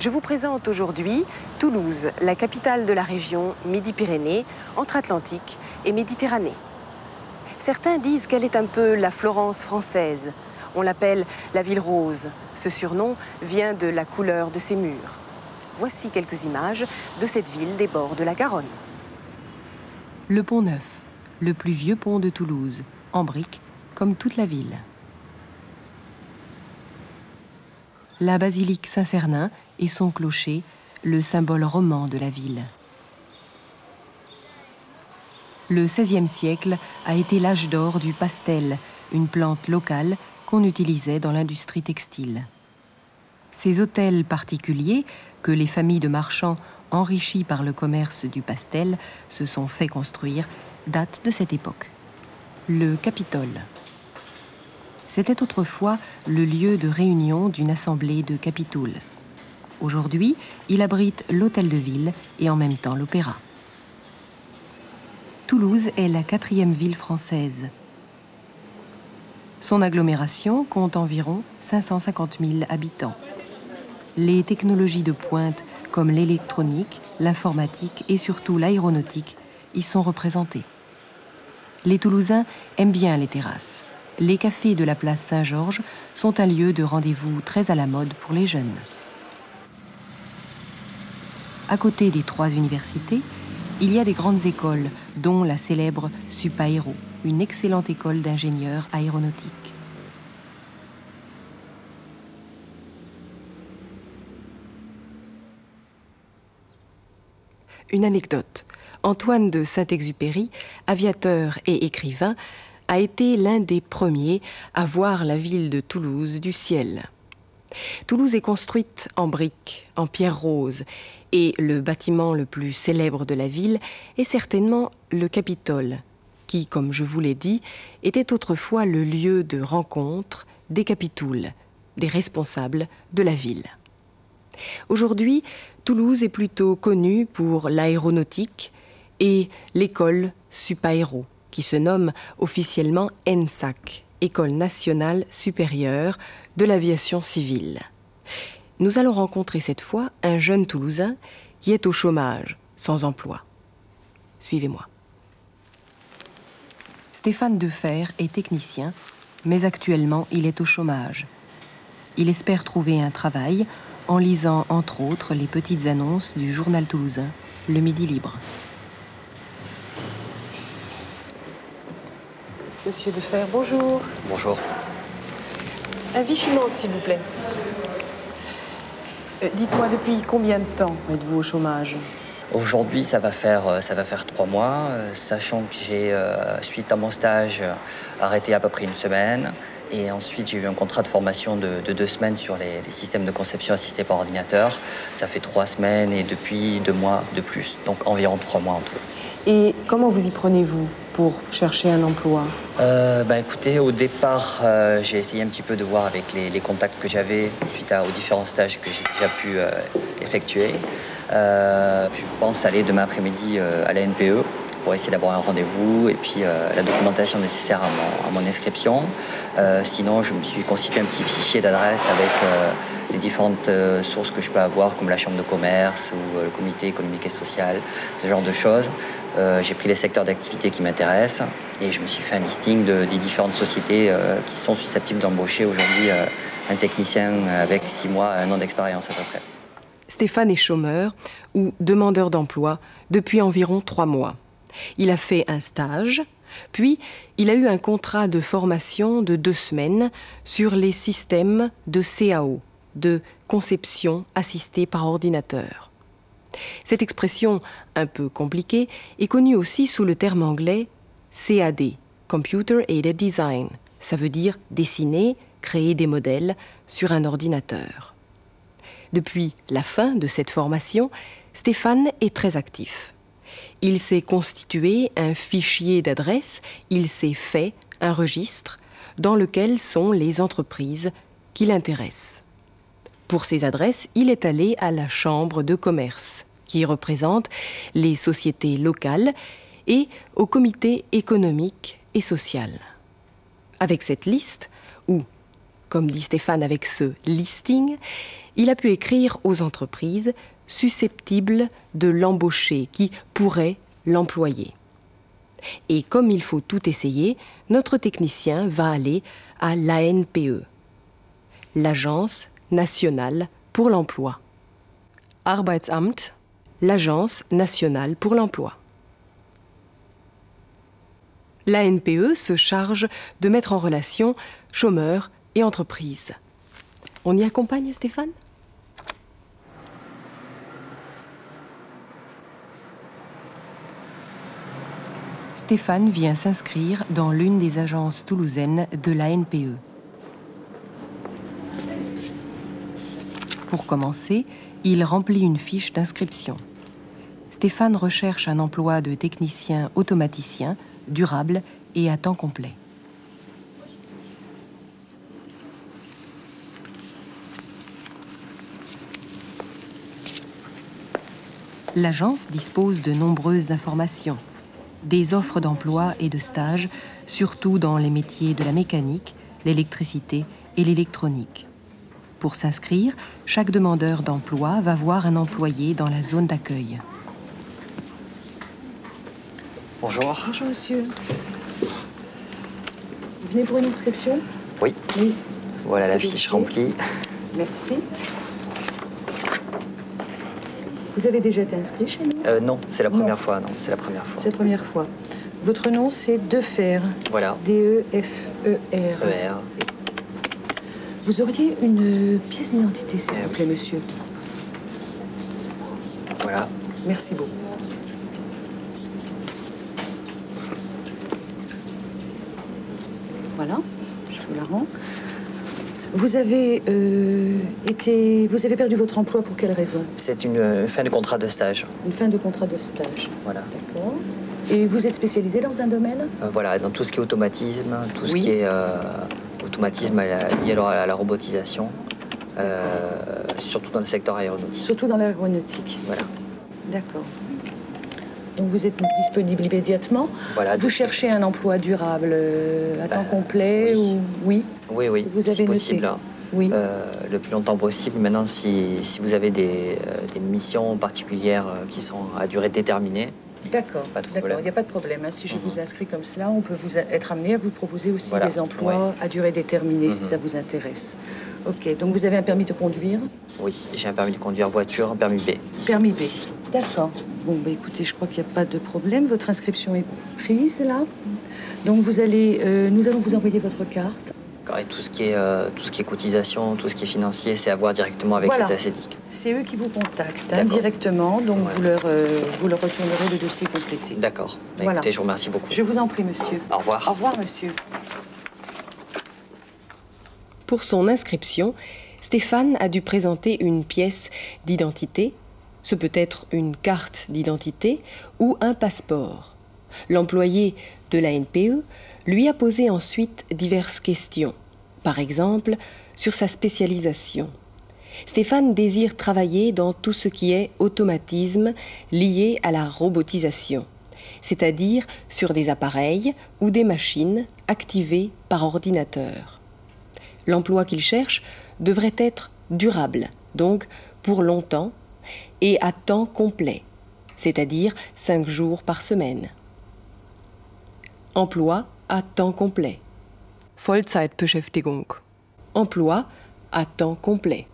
Je vous présente aujourd'hui Toulouse, la capitale de la région Midi-Pyrénées, entre Atlantique et Méditerranée. Certains disent qu'elle est un peu la Florence française. On l'appelle la ville rose. Ce surnom vient de la couleur de ses murs. Voici quelques images de cette ville des bords de la Garonne. Le pont Neuf, le plus vieux pont de Toulouse, en briques, comme toute la ville. La basilique Saint-Cernin et son clocher, le symbole roman de la ville. Le XVIe siècle a été l'âge d'or du pastel, une plante locale qu'on utilisait dans l'industrie textile. Ces hôtels particuliers, que les familles de marchands, enrichis par le commerce du pastel, se sont fait construire, datent de cette époque. Le Capitole. C'était autrefois le lieu de réunion d'une assemblée de capitouls. Aujourd'hui, il abrite l'hôtel de ville et en même temps l'opéra. Toulouse est la quatrième ville française. Son agglomération compte environ 550 000 habitants. Les technologies de pointe comme l'électronique, l'informatique et surtout l'aéronautique y sont représentées. Les Toulousains aiment bien les terrasses. Les cafés de la place Saint-Georges sont un lieu de rendez-vous très à la mode pour les jeunes. À côté des trois universités, il y a des grandes écoles, dont la célèbre Supaéro, une excellente école d'ingénieurs aéronautiques. Une anecdote. Antoine de Saint-Exupéry, aviateur et écrivain, a été l'un des premiers à voir la ville de Toulouse du ciel. Toulouse est construite en briques, en pierre rose, et le bâtiment le plus célèbre de la ville est certainement le Capitole, qui, comme je vous l'ai dit, était autrefois le lieu de rencontre des capitouls, des responsables de la ville. Aujourd'hui, Toulouse est plutôt connue pour l'aéronautique et l'école Supaéro, qui se nomme officiellement ENSAC, École nationale supérieure de l'aviation civile. Nous allons rencontrer cette fois un jeune Toulousain qui est au chômage, sans emploi. Suivez-moi. Stéphane Defer est technicien, mais actuellement il est au chômage. Il espère trouver un travail en lisant entre autres les petites annonces du journal toulousain, Le Midi Libre. Monsieur Defer, bonjour. Bonjour. Un Vichy s'il vous plaît. Euh, Dites-moi, depuis combien de temps êtes-vous au chômage? Aujourd'hui, ça va faire euh, ça va faire trois mois, euh, sachant que j'ai suite à mon stage arrêté à peu près une semaine. Et ensuite, j'ai eu un contrat de formation de, deux semaines sur les, les, systèmes de conception assistés par ordinateur. Ça fait trois semaines et depuis deux mois de plus, donc environ trois mois en tout. Et comment vous y prenez-vous pour chercher un emploi? Euh, bah, Écoutez, au départ, euh, j'ai essayé un petit peu de voir avec les, contacts que j'avais suite aux différents stages que j'ai déjà pu euh, effectuer. je pense aller demain après-midi à la NPE pour essayer d'avoir un rendez-vous et puis la documentation nécessaire à mon, inscription. sinon, je me suis constitué un petit fichier d'adresse avec les différentes sources que je peux avoir, comme la chambre de commerce ou le comité économique et social, ce genre de choses. Euh, j'ai pris les secteurs d'activité qui m'intéressent et je me suis fait un listing de, des différentes sociétés euh, qui sont susceptibles d'embaucher aujourd'hui euh, un technicien avec six mois, un an d'expérience à peu près. Stéphane est chômeur ou demandeur d'emploi depuis environ trois mois. Il a fait un stage, puis il a eu un contrat de formation de deux semaines sur les systèmes de CAO, de conception assistée par ordinateur. Cette expression, un peu compliquée, est connue aussi sous le terme anglais CAD, Computer Aided Design. Ça veut dire dessiner, créer des modèles sur un ordinateur. Depuis la fin de cette formation, Stéphane est très actif. Il s'est constitué un fichier d'adresses, il s'est fait un registre dans lequel sont les entreprises qui l'intéressent. Pour ces adresses, il est allé à la Chambre de commerce, qui représente les sociétés locales, et au Comité économique et social. Avec cette liste, où comme dit Stéphane avec ce listing, il a pu écrire aux entreprises susceptibles de l'embaucher, qui pourraient l'employer. Et comme il faut tout essayer, notre technicien va aller à l'ANPE, l'Agence nationale pour l'emploi. Arbeitsamt, l'Agence nationale pour l'emploi. L'ANPE se charge de mettre en relation chômeurs et entreprises. On y accompagne Stéphane? Stéphane vient s'inscrire dans l'une des agences toulousaines de la NPE. Pour commencer, il remplit une fiche d'inscription. Stéphane recherche un emploi de technicien automaticien, durable et à temps complet. L'agence dispose de nombreuses informations des offres d'emploi et de stage, surtout dans les métiers de la mécanique, l'électricité et l'électronique. Pour s'inscrire, chaque demandeur d'emploi va voir un employé dans la zone d'accueil. Bonjour. Bonjour monsieur. Vous venez pour une inscription? Oui. Oui. Voilà la fiche remplie. Merci. Vous avez déjà été inscrit chez nous Euh, non, c'est la première Non. fois. Non, c'est la première fois. C'est la première fois. Votre nom c'est Defer. Voilà. E D-E-F-E-R. ER. Vous auriez une pièce d'identité, s'il Euh, vous plaît, monsieur. Voilà. Merci beaucoup. Voilà, je vous la rends. Vous avez euh, été, vous avez perdu votre emploi pour quelle raison? C'est une euh, fin de contrat de stage. Une fin de contrat de stage. Voilà. D'accord. Et vous êtes spécialisé dans un domaine? Euh, voilà, dans tout ce qui est automatisme, tout ce qui est automatisme à lié alors à la robotisation, surtout dans le secteur aéronautique. Surtout dans l'aéronautique. Voilà. D'accord. Donc vous êtes disponible immédiatement? Voilà. Vous cherchez un emploi durable à temps complet oui. ou oui? Oui, oui, Vous avez si possible. Oui. Euh, le plus longtemps possible. Maintenant, si, si vous avez des, euh, des missions particulières euh, qui sont à durée déterminée, D'accord, d'accord, il n'y a pas de problème. hein. Si je Mhm. vous inscris comme cela, on peut vous être amené à vous proposer aussi Voilà, des emplois à durée déterminée si Mhm. ça vous intéresse. Ok, donc vous avez un permis de conduire, oui, j'ai un permis de conduire voiture, un permis B. permis B. D'accord. Bon, bah écoutez, je crois qu'il n'y a pas de problème. Votre inscription est prise là. Donc vous allez, euh, nous allons vous envoyer votre carte. Et tout ce qui est, euh, tout ce qui est cotisation, tout ce qui est financier, c'est à voir directement avec Voilà. les acédiques. C'est eux qui vous contactent hein, D'accord. directement, donc Ouais. vous, leur, euh, vous leur retournerez le dossier complété. D'accord. Bah, Voilà. Écoutez, je vous remercie beaucoup. Je vous en prie, monsieur. Au revoir. Au revoir, monsieur. Pour son inscription, Stéphane a dû présenter une pièce d'identité, ce peut être une carte d'identité ou un passeport. L'employé de la NPE lui a posé ensuite diverses questions, par exemple sur sa spécialisation. Stéphane désire travailler dans tout ce qui est automatisme lié à la robotisation, c'est-à-dire sur des appareils ou des machines activées par ordinateur. L'emploi qu'il cherche devrait être durable, donc pour longtemps, et à temps complet, c'est-à-dire cinq jours par semaine. Emploi à temps complet. Vollzeitbeschäftigung. Emploi à temps complet.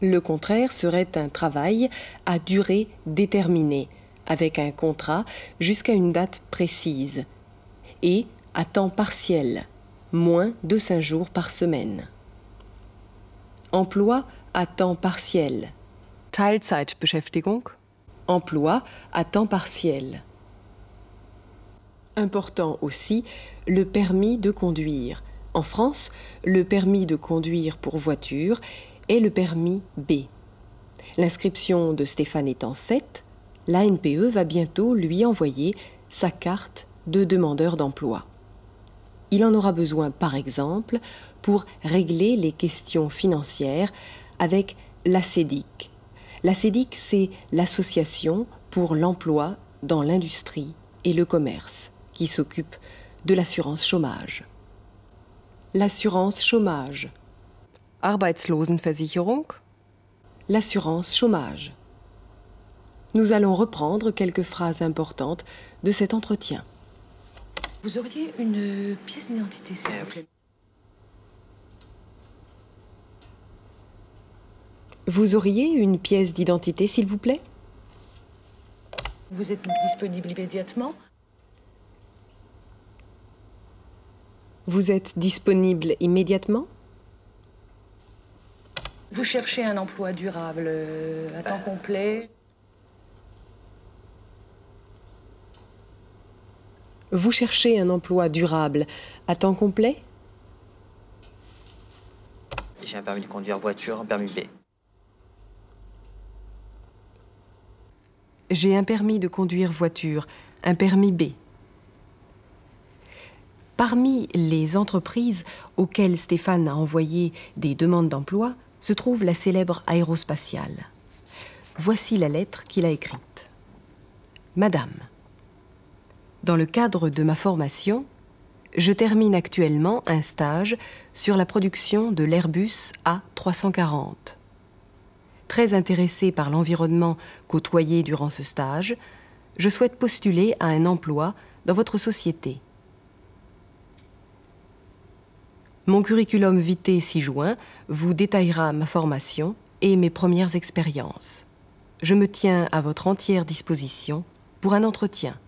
Le contraire serait un travail à durée déterminée, avec un contrat jusqu'à une date précise, et à temps partiel, moins de 5 jours par semaine. Emploi à temps partiel. Teilzeitbeschäftigung. Emploi à temps partiel. Important aussi, le permis de conduire. En France, le permis de conduire pour voiture est le permis B. L'inscription de Stéphane étant faite, l'ANPE va bientôt lui envoyer sa carte de demandeur d'emploi. Il en aura besoin, par exemple, pour régler les questions financières avec l'ACEDIC. L'ACEDIC, c'est l'Association pour l'emploi dans l'industrie et le commerce, qui s'occupe de l'assurance chômage. L'assurance chômage. Arbeitslosenversicherung? L'assurance chômage. Nous allons reprendre quelques phrases importantes de cet entretien. Vous auriez une pièce d'identité, s'il vous plaît? Vous auriez une pièce d'identité, s'il vous plaît? Vous êtes disponible immédiatement? Vous êtes disponible immédiatement? Vous cherchez un emploi durable euh, à temps complet? Vous cherchez un emploi durable à temps complet? J'ai un permis de conduire voiture, un permis B. J'ai un permis de conduire voiture, un permis B. Parmi les entreprises auxquelles Stéphane a envoyé des demandes d'emploi se trouve la célèbre aérospatiale. Voici la lettre qu'il a écrite. Madame, dans le cadre de ma formation, je termine actuellement un stage sur la production de l'Airbus A340. Très intéressé par l'environnement côtoyé durant ce stage, je souhaite postuler à un emploi dans votre société. Mon curriculum vitae ci-joint vous détaillera ma formation et mes premières expériences. Je me tiens à votre entière disposition pour un entretien.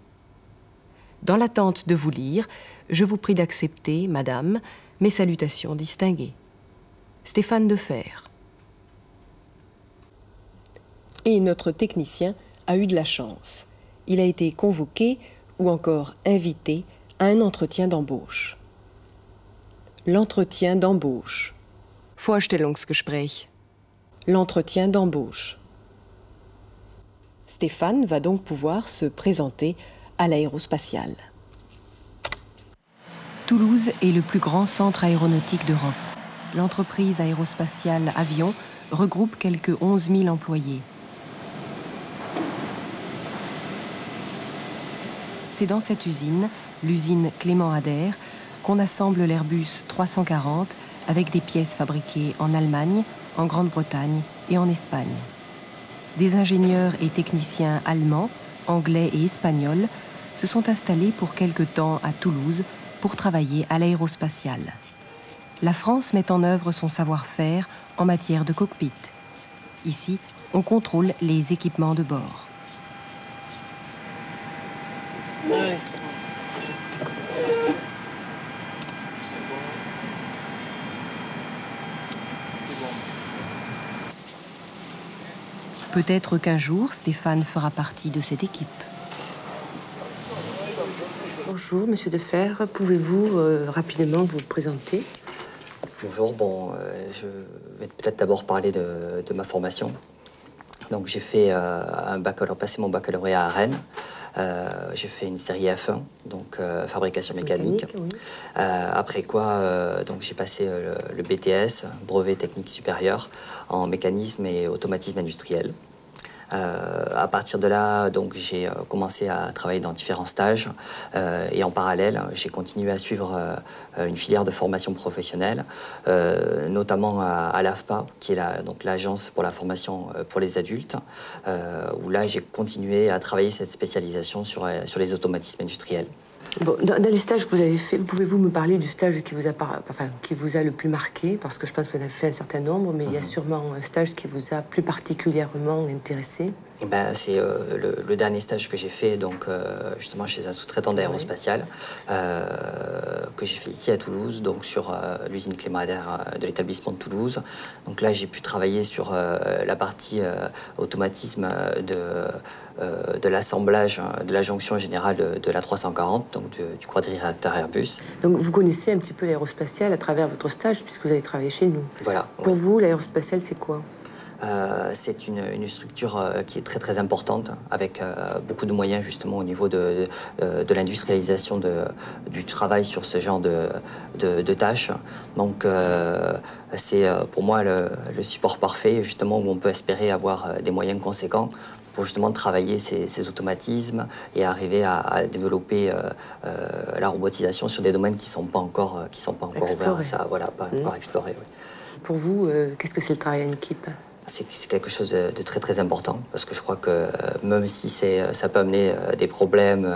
Dans l'attente de vous lire, je vous prie d'accepter, Madame, mes salutations distinguées. Stéphane Defer. Et notre technicien a eu de la chance. Il a été convoqué ou encore invité à un entretien d'embauche. L'entretien d'embauche. Vorstellungsgespräch. L'entretien d'embauche. Stéphane va donc pouvoir se présenter à l'aérospatiale. Toulouse est le plus grand centre aéronautique d'Europe. L'entreprise aérospatiale Avion regroupe quelques 11 000 employés. C'est dans cette usine, l'usine Clément Ader, qu'on assemble l'Airbus 340 avec des pièces fabriquées en Allemagne, en Grande-Bretagne et en Espagne. Des ingénieurs et techniciens allemands, anglais et espagnols se sont installés pour quelque temps à Toulouse pour travailler à l'aérospatiale. La France met en œuvre son savoir-faire en matière de cockpit. Ici, on contrôle les équipements de bord. Peut-être qu'un jour, Stéphane fera partie de cette équipe. Bonjour, Monsieur Defer. Pouvez-vous euh, rapidement vous présenter? Bonjour, bon, euh, je vais peut-être d'abord parler de, de ma formation. Donc j'ai fait euh, un baccalauréat, passé mon baccalauréat à Rennes. Euh, j'ai fait une série F1, donc euh, fabrication mécanique. Mécanique, oui. Euh, après quoi, donc j'ai passé le, le BTS, brevet technique supérieur, en mécanisme et automatisme industriel. Euh, à partir de là, donc j'ai euh, commencé à travailler dans différents stages euh, et en parallèle, j'ai continué à suivre une filière de formation professionnelle, notamment à, l'AFPA, qui est la, donc l'agence pour la formation pour les adultes, où là j'ai continué à travailler cette spécialisation sur, sur les automatismes industriels. Bon, dans, dans les stages que vous avez faits, pouvez-vous me parler du stage qui vous a, par- enfin, qui vous a le plus marqué? Parce que je pense que vous en avez fait un certain nombre, mais il y a sûrement un stage qui vous a plus particulièrement intéressé. Eh Ben, c'est euh, le, le dernier stage que j'ai fait, donc euh, justement chez un sous-traitant d'aérospatial, euh, que j'ai fait ici à Toulouse, donc sur l'usine Clément de l'établissement de Toulouse. Donc là, j'ai pu travailler sur la partie automatisme de, de l'assemblage euh, de la jonction générale de, de la 340, donc du, du quadrilatère Airbus. Donc vous connaissez un petit peu l'aérospatiale à travers votre stage, puisque vous avez travaillé chez nous. Voilà. Pour oui. vous, l'aérospatiale, c'est quoi? Euh, c'est une, structure euh, qui est très très importante, avec beaucoup de moyens justement au niveau de, de, l'industrialisation du travail sur ce genre de, de tâches. Donc c'est pour moi le, support parfait justement où on peut espérer avoir des moyens conséquents pour justement travailler ces, automatismes et arriver à, développer la robotisation sur des domaines qui ne sont pas encore, qui sont pas encore ouverts, ça, voilà, pas mmh. encore explorés. Pour vous, euh, qu'est-ce que c'est le travail en équipe? C'est quelque chose de très très important parce que je crois que euh, même si c'est ça peut amener euh, des problèmes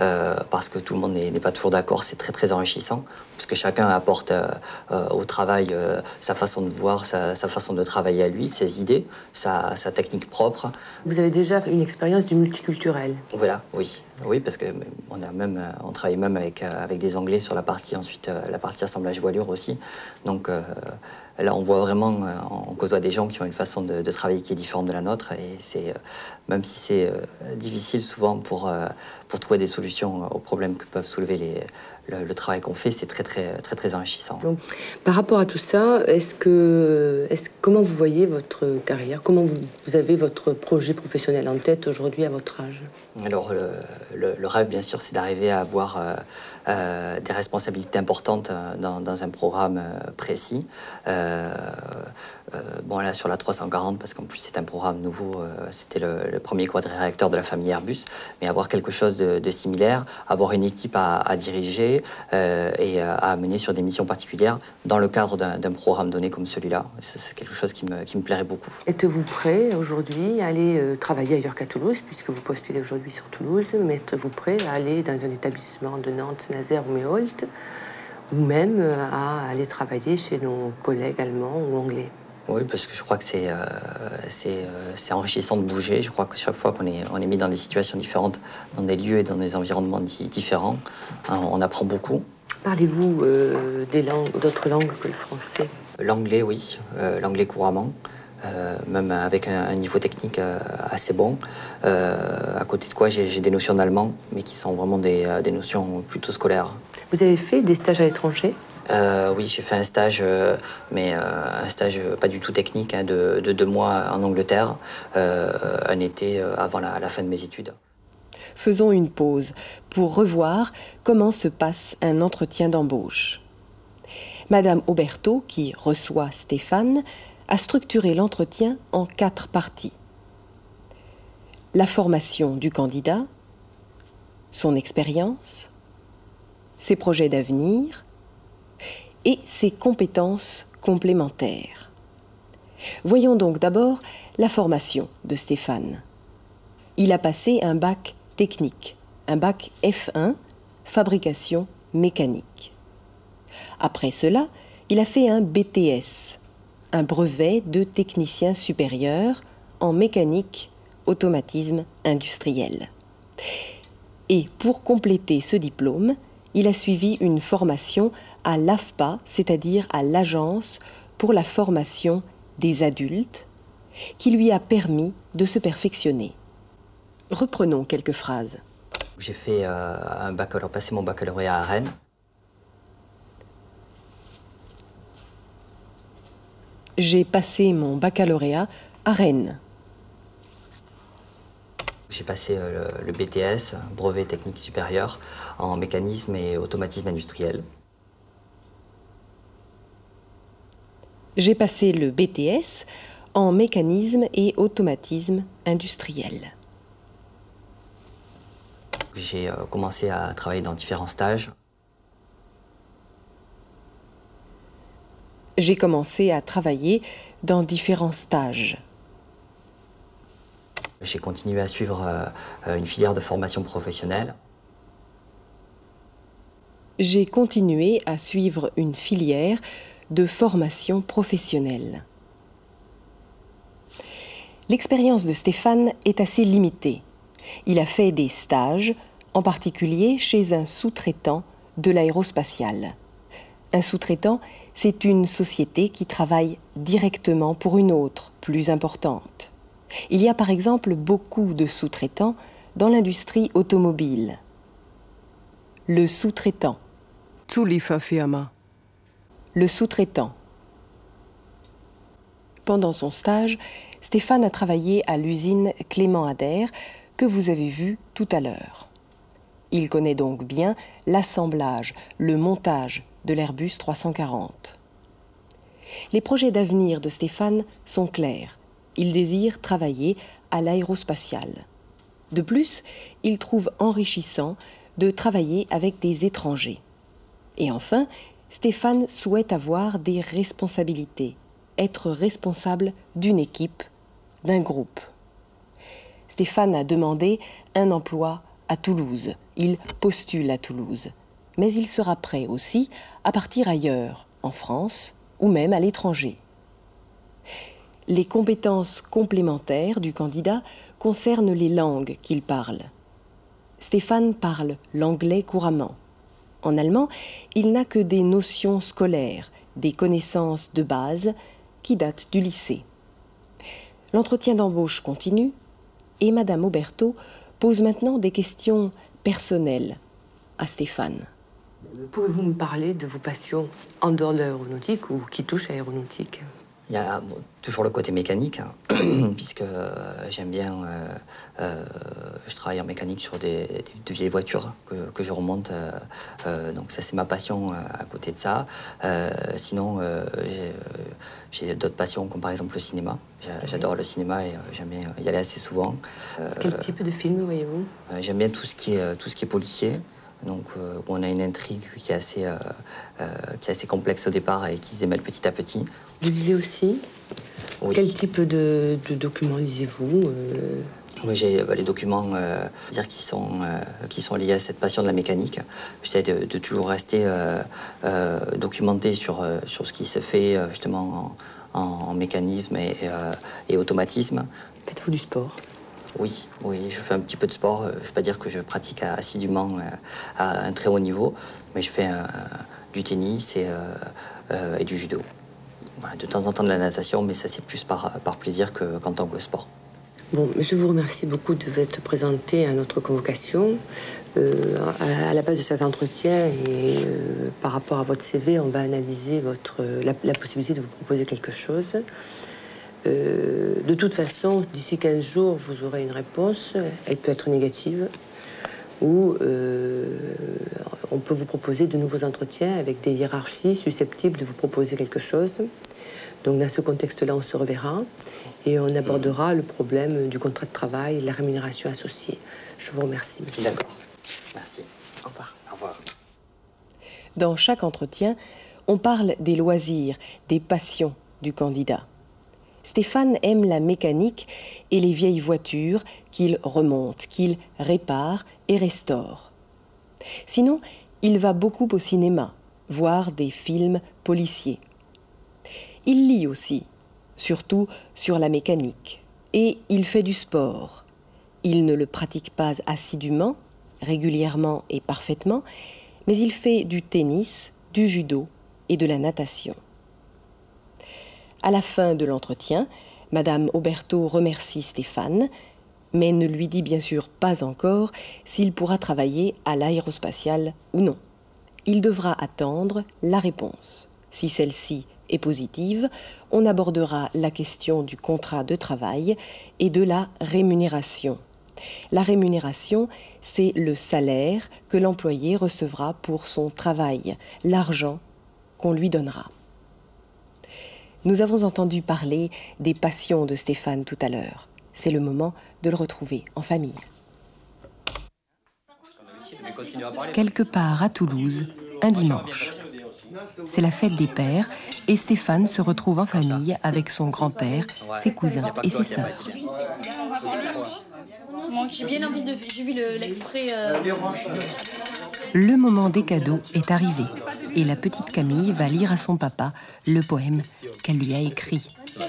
euh, parce que tout le monde n'est pas toujours d'accord, c'est très très enrichissant parce que chacun apporte au travail sa façon de voir, sa, façon de travailler à lui, ses idées, sa, technique propre. Vous avez déjà une expérience du multiculturel. Voilà, oui, oui, parce que on a même on travaille même avec avec des Anglais sur la partie ensuite la partie assemblage voilure aussi, donc Là, on voit vraiment, euh, on côtoie des gens qui ont une façon de, travailler qui est différente de la nôtre. Et c'est, euh, même si c'est euh, difficile souvent pour, pour trouver des solutions aux problèmes que peuvent soulever les, le, travail qu'on fait, c'est très, très, très, très enrichissant. par rapport à tout ça, est-ce que, est comment vous voyez votre carrière? Comment vous, vous avez votre projet professionnel en tête aujourd'hui à votre âge? Alors, le, rêve, bien sûr, c'est d'arriver à avoir euh, euh, des responsabilités importantes euh, dans, un programme précis. Bon, là, sur la 340, parce qu'en plus, c'est un programme nouveau, c'était le, premier quadriréacteur de la famille Airbus, mais avoir quelque chose de, similaire, avoir une équipe à, diriger et à mener sur des missions particulières dans le cadre d'un programme donné comme celui-là. C'est quelque chose qui me, plairait beaucoup. Êtes-vous prêt aujourd'hui à aller travailler ailleurs qu'à Toulouse, puisque vous postulez aujourd'hui sur Toulouse, mais êtes-vous prêt à aller dans un établissement de Nantes, Nazaire ou Méholt, ou même euh, à aller travailler chez nos collègues allemands ou anglais? Oui, parce que je crois que c'est euh, euh, enrichissant de bouger. Je crois que chaque fois qu'on est, on est mis dans des situations différentes, dans des lieux et dans des environnements différents, hein, on apprend beaucoup. Parlez-vous des langues, d'autres langues que le français? L'anglais, oui, l'anglais couramment. Euh, même avec un, niveau technique euh, assez bon. Euh, à côté de quoi, j'ai des notions d'allemand, mais qui sont vraiment des, notions plutôt scolaires. Vous avez fait des stages à l'étranger? Oui, j'ai fait un stage, mais un stage pas du tout technique, hein, de, deux mois en Angleterre, un été avant la, fin de mes études. Faisons une pause pour revoir comment se passe un entretien d'embauche. Madame Auberto, qui reçoit Stéphane, a structuré l'entretien en quatre parties. La formation du candidat, son expérience, ses projets d'avenir et ses compétences complémentaires. Voyons donc d'abord la formation de Stéphane. Il a passé un bac technique, un bac F1, fabrication mécanique. Après cela, il a fait un BTS, un brevet de technicien supérieur en mécanique automatisme industriel. Et pour compléter ce diplôme, il a suivi une formation à l'AFPA, c'est-à-dire à l'Agence pour la formation des adultes, qui lui a permis de se perfectionner. Reprenons quelques phrases. J'ai fait euh, un baccalauréat, passé mon baccalauréat à Rennes. j'ai passé mon baccalauréat à Rennes. J'ai passé euh, le BTS, brevet technique supérieur, en mécanisme et automatisme industriel. J'ai passé le BTS en mécanisme et automatisme industriel. J'ai euh, commencé à travailler dans différents stages. j'ai commencé à travailler dans différents stages. J'ai continué à suivre euh, une filière de formation professionnelle. J'ai continué à suivre une filière de formation professionnelle. L'expérience de Stéphane est assez limitée. Il a fait des stages, en particulier chez un sous-traitant de l'aérospatiale. Un sous-traitant, c'est une société qui travaille directement pour une autre, plus importante. Il y a par exemple beaucoup de sous-traitants dans l'industrie automobile. Le sous-traitant. Le sous-traitant. Pendant son stage, Stéphane a travaillé à l'usine Clément Adair que vous avez vue tout à l'heure. Il connaît donc bien l'assemblage, le montage de l'Airbus 340. Les projets d'avenir de Stéphane sont clairs. Il désire travailler à l'aérospatiale. De plus, il trouve enrichissant de travailler avec des étrangers. Et enfin, Stéphane souhaite avoir des responsabilités, être responsable d'une équipe, d'un groupe. Stéphane a demandé un emploi à Toulouse. Il postule à Toulouse. Mais il sera prêt aussi à partir ailleurs, en France ou même à l'étranger. Les compétences complémentaires du candidat concernent les langues qu'il parle. Stéphane parle l'anglais couramment. En allemand, il n'a que des notions scolaires, des connaissances de base qui datent du lycée. L'entretien d'embauche continue et Madame Auberto pose maintenant des questions personnelles à Stéphane. Pouvez-vous me parler de vos passions en dehors de l'aéronautique ou qui touchent à l'aéronautique? Il y a toujours le côté mécanique, hein, puisque euh, j'aime bien. Euh, euh, je travaille en mécanique sur des, de vieilles voitures que, je remonte. donc, ça, c'est ma passion à côté de ça. sinon, j'ai d'autres passions, comme par exemple le cinéma. J'adore le cinéma et j'aime bien y aller assez souvent. Quel type de film voyez-vous? J'aime bien tout ce qui est, tout ce qui est policier. Donc, euh, on a une intrigue qui est, assez, euh, euh, qui est assez complexe au départ et qui se démêle petit à petit. Vous lisez aussi Quel type de, documents lisez-vous Moi, j'ai bah, les documents dire qui, sont, qui sont liés à cette passion de la mécanique. J'essaie de, toujours rester documenté sur, sur ce qui se fait justement en, mécanisme et, et automatisme. Faites-vous du sport oui, oui, je fais un petit peu de sport. Euh, je ne vais pas dire que je pratique assidûment euh, à un très haut niveau, mais je fais euh, du tennis et, du judo. de temps en temps de la natation, mais ça c'est plus par, plaisir qu'en tant que sport. Bon, je vous remercie beaucoup de vous présenté à notre convocation. à, la base de cet entretien et par rapport à votre CV, on va analyser votre, la possibilité de vous proposer quelque chose. Euh, de toute façon, d'ici 15 jours, vous aurez une réponse. Elle peut être négative ou euh, on peut vous proposer de nouveaux entretiens avec des hiérarchies susceptibles de vous proposer quelque chose. Donc dans ce contexte-là, on se reverra et on abordera le problème du contrat de travail et la rémunération associée. Je vous remercie. D'accord. Merci. Au revoir. Au revoir. Dans chaque entretien, on parle des loisirs, des passions du candidat. Stéphane aime la mécanique et les vieilles voitures qu'il remonte, qu'il répare et restaure. Sinon, il va beaucoup au cinéma, voir des films policiers. Il lit aussi, surtout sur la mécanique, et il fait du sport. Il ne le pratique pas assidûment, régulièrement et parfaitement, mais il fait du tennis, du judo et de la natation. À la fin de l'entretien, Madame Auberto remercie Stéphane, mais ne lui dit bien sûr pas encore s'il pourra travailler à l'aérospatiale ou non. Il devra attendre la réponse. Si celle-ci est positive, on abordera la question du contrat de travail et de la rémunération. La rémunération, c'est le salaire que l'employé recevra pour son travail, l'argent qu'on lui donnera. Nous avons entendu parler des passions de Stéphane tout à l'heure. C'est le moment de le retrouver en famille. Quelque part à Toulouse, un dimanche. C'est la fête des pères et Stéphane se retrouve en famille avec son grand-père, ses cousins et ses sœurs. J'ai bien envie de. J'ai vu l'extrait. Euh, le moment des cadeaux est arrivé et la petite Camille va lire à son papa le poème qu'elle lui a écrit.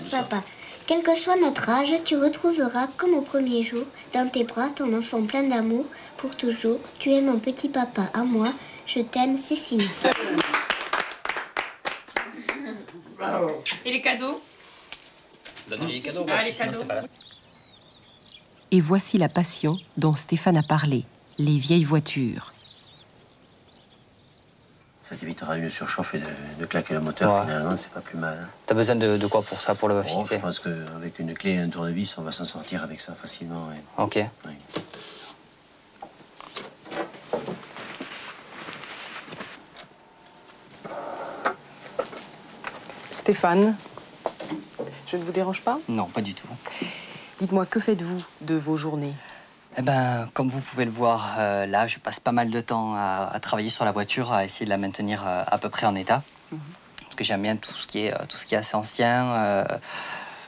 Papa, quel que soit notre âge, tu retrouveras comme au premier jour dans tes bras ton enfant plein d'amour pour toujours. Tu es mon petit papa à moi. Je t'aime, Cécile. Et les cadeaux? Les cadeaux, ah, les cadeaux. Et voici la passion dont Stéphane a parlé, les vieilles voitures. Ça t'évitera une surchauffe et de, de claquer le moteur, Ouais. finalement, c'est pas plus mal. T'as besoin de, de quoi pour ça, pour le Oh, fixer? je pense qu'avec une clé et un tournevis, on va s'en sortir avec ça facilement. ouais. Ok. Oui. Stéphane, je ne vous dérange pas? Non, pas du tout. Dites-moi, que faites-vous de vos journées? Eh ben, comme vous pouvez le voir, euh, là, je passe pas mal de temps à, à travailler sur la voiture, à essayer de la maintenir euh, à peu près en état. Parce que j'aime bien tout ce qui est, euh, tout ce qui est assez ancien. euh,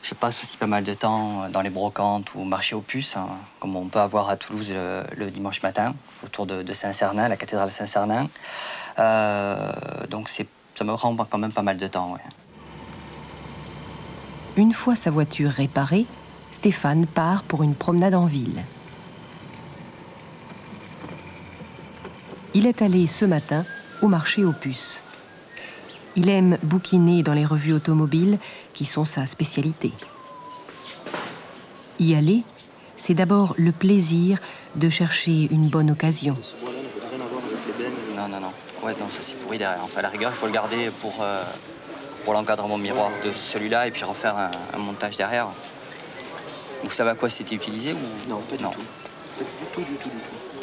je passe aussi pas mal de temps dans les brocantes ou au marché aux puces, hein, comme on peut avoir à Toulouse le, le dimanche matin, autour de, de Saint-Cernin, la cathédrale Saint-Cernin. Euh, donc ça me prend quand même pas mal de temps. ouais. Une fois sa voiture réparée, Stéphane part pour une promenade en ville. Il est allé ce matin au marché aux puces. Il aime bouquiner dans les revues automobiles qui sont sa spécialité. Y aller, c'est d'abord le plaisir de chercher une bonne occasion. Non, non, non. Ouais, non, ça c'est pourri derrière. Enfin, à la rigueur, il faut le garder pour, euh, pour l'encadrement miroir de celui-là et puis refaire un, un montage derrière. Vous savez à quoi c'était utilisé ou? Non, pas du non. tout. Pas du tout, du tout, du tout.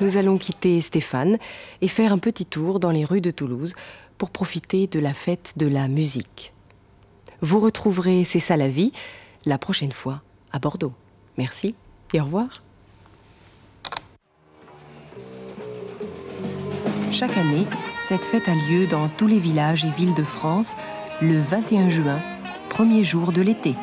Nous allons quitter Stéphane et faire un petit tour dans les rues de Toulouse pour profiter de la fête de la musique. Vous retrouverez C'est ça la vie la prochaine fois à Bordeaux. Merci et au revoir. Chaque année, cette fête a lieu dans tous les villages et villes de France le 21 juin, premier jour de l'été.